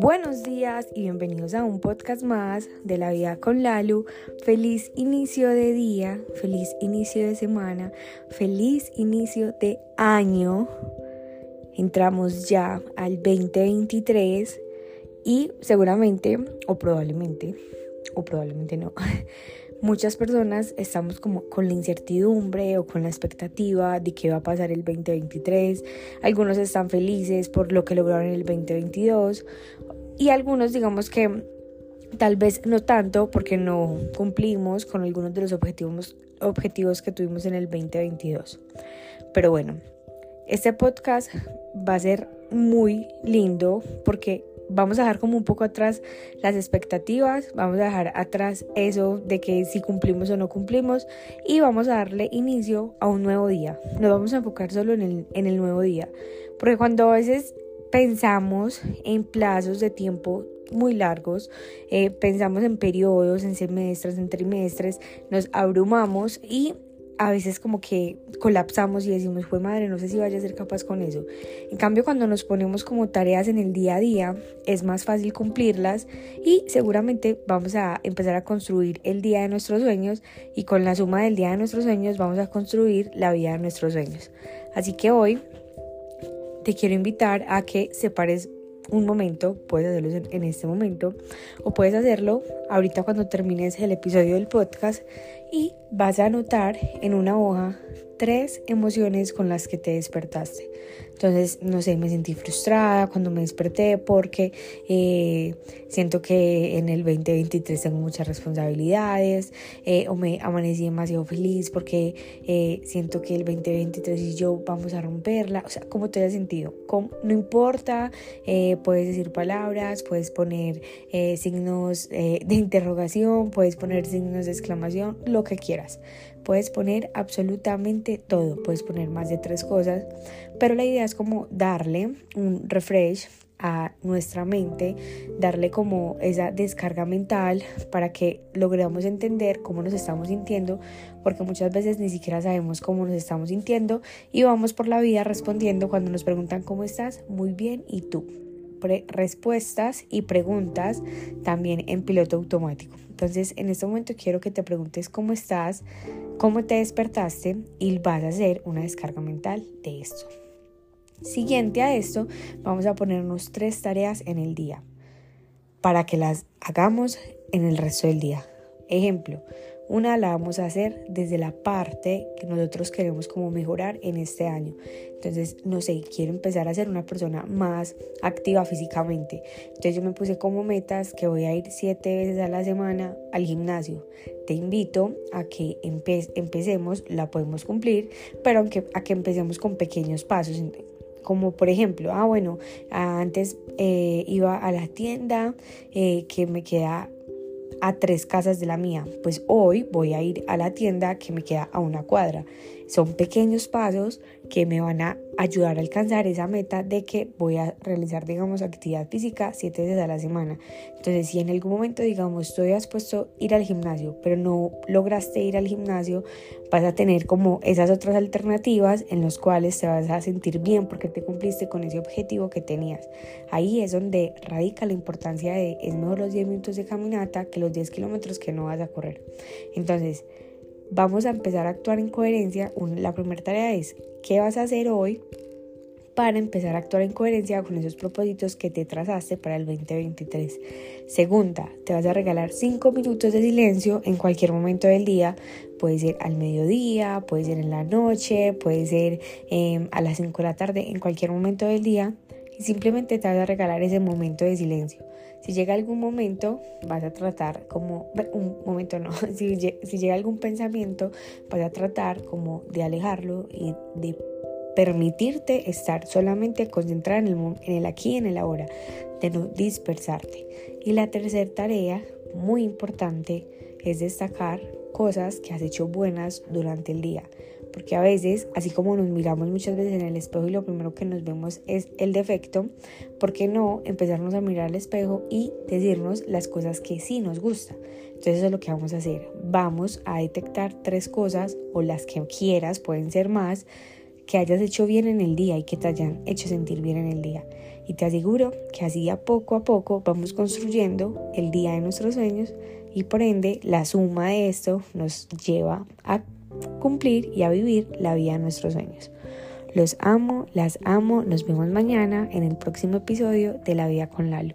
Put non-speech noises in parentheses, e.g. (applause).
Buenos días y bienvenidos a un podcast más de la vida con Lalu. Feliz inicio de día, feliz inicio de semana, feliz inicio de año. Entramos ya al 2023 y seguramente o probablemente o probablemente no (laughs) muchas personas estamos como con la incertidumbre o con la expectativa de qué va a pasar el 2023. Algunos están felices por lo que lograron en el 2022 y algunos digamos que tal vez no tanto porque no cumplimos con algunos de los objetivos, objetivos que tuvimos en el 2022. Pero bueno, este podcast va a ser muy lindo porque vamos a dejar como un poco atrás las expectativas, vamos a dejar atrás eso de que si cumplimos o no cumplimos y vamos a darle inicio a un nuevo día. Nos vamos a enfocar solo en el, en el nuevo día, porque cuando a veces pensamos en plazos de tiempo muy largos, eh, pensamos en periodos, en semestres, en trimestres, nos abrumamos y a veces como que colapsamos y decimos, fue madre, no sé si vaya a ser capaz con eso. En cambio, cuando nos ponemos como tareas en el día a día, es más fácil cumplirlas y seguramente vamos a empezar a construir el día de nuestros sueños y con la suma del día de nuestros sueños vamos a construir la vida de nuestros sueños. Así que hoy te quiero invitar a que separes un momento, puedes hacerlo en este momento o puedes hacerlo ahorita cuando termines el episodio del podcast y vas a anotar en una hoja tres emociones con las que te despertaste. Entonces, no sé, me sentí frustrada cuando me desperté porque eh, siento que en el 2023 tengo muchas responsabilidades eh, o me amanecí demasiado feliz porque eh, siento que el 2023 y yo vamos a romperla. O sea, ¿cómo te has sentido? no importa, puedes decir palabras, puedes poner signos de interrogación, puedes poner signos de exclamación, lo que quieras. Puedes poner absolutamente todo, puedes poner más de tres cosas, pero la idea es como darle un refresh a nuestra mente, darle como esa descarga mental para que logremos entender cómo nos estamos sintiendo, porque muchas veces ni siquiera sabemos cómo nos estamos sintiendo y vamos por la vida respondiendo cuando nos preguntan cómo estás, muy bien, ¿y tú? Respuestas y preguntas también en piloto automático. Entonces, en este momento quiero que te preguntes cómo estás, cómo te despertaste y vas a hacer una descarga mental de esto. Siguiente a esto, vamos a ponernos tres tareas en el día para que las hagamos en el resto del día. Ejemplo, una la vamos a hacer desde la parte que nosotros queremos como mejorar en este año. Entonces, no sé, quiero empezar a ser una persona más activa físicamente. Entonces yo me puse como metas que voy a ir siete veces a la semana al gimnasio. Te invito a que empecemos, la podemos cumplir, pero aunque, a que empecemos con pequeños pasos como por ejemplo, ah bueno, antes eh, iba a la tienda eh, que me queda a tres casas de la mía, pues hoy voy a ir a la tienda que me queda a una cuadra. Son pequeños pasos que me van a ayudar a alcanzar esa meta de que voy a realizar, digamos, actividad física siete veces a la semana. Entonces, si en algún momento, digamos, tú has puesto ir al gimnasio, pero no lograste ir al gimnasio, vas a tener como esas otras alternativas en las cuales te vas a sentir bien porque te cumpliste con ese objetivo que tenías. Ahí es donde radica la importancia de es mejor los 10 minutos de caminata que los 10 kilómetros que no vas a correr. Entonces, vamos a empezar a actuar en coherencia. La primera tarea es, ¿qué vas a hacer hoy para empezar a actuar en coherencia con esos propósitos que te trazaste para el 2023? Segunda, te vas a regalar 5 minutos de silencio en cualquier momento del día. Puede ser al mediodía, puede ser en la noche, puede ser em, a las 5 de la tarde, en cualquier momento del día. Y simplemente te vas a regalar ese momento de silencio. Si llega algún momento, vas a tratar como, un momento no, (laughs) si, llega algún pensamiento, vas a tratar como de alejarlo y de permitirte estar solamente concentrada en el, en el aquí y en el ahora, de no dispersarte. Y la tercera tarea, muy importante, es destacar cosas que has hecho buenas durante el día porque a veces, así como nos miramos muchas veces en el espejo y lo primero que nos vemos es el defecto, ¿por qué no empezarnos a mirar al espejo y decirnos las cosas que sí nos gusta? Entonces eso es lo que vamos a hacer. Vamos a detectar tres cosas o las que quieras, pueden ser más, que hayas hecho bien en el día y que te hayan hecho sentir bien en el día. Y te aseguro que así a poco a poco vamos construyendo el día de nuestros sueños y por ende la suma de esto nos lleva a cumplir y a vivir la vida de nuestros sueños. Los amo, las amo, nos vemos mañana en el próximo episodio de La Vida con Lalo.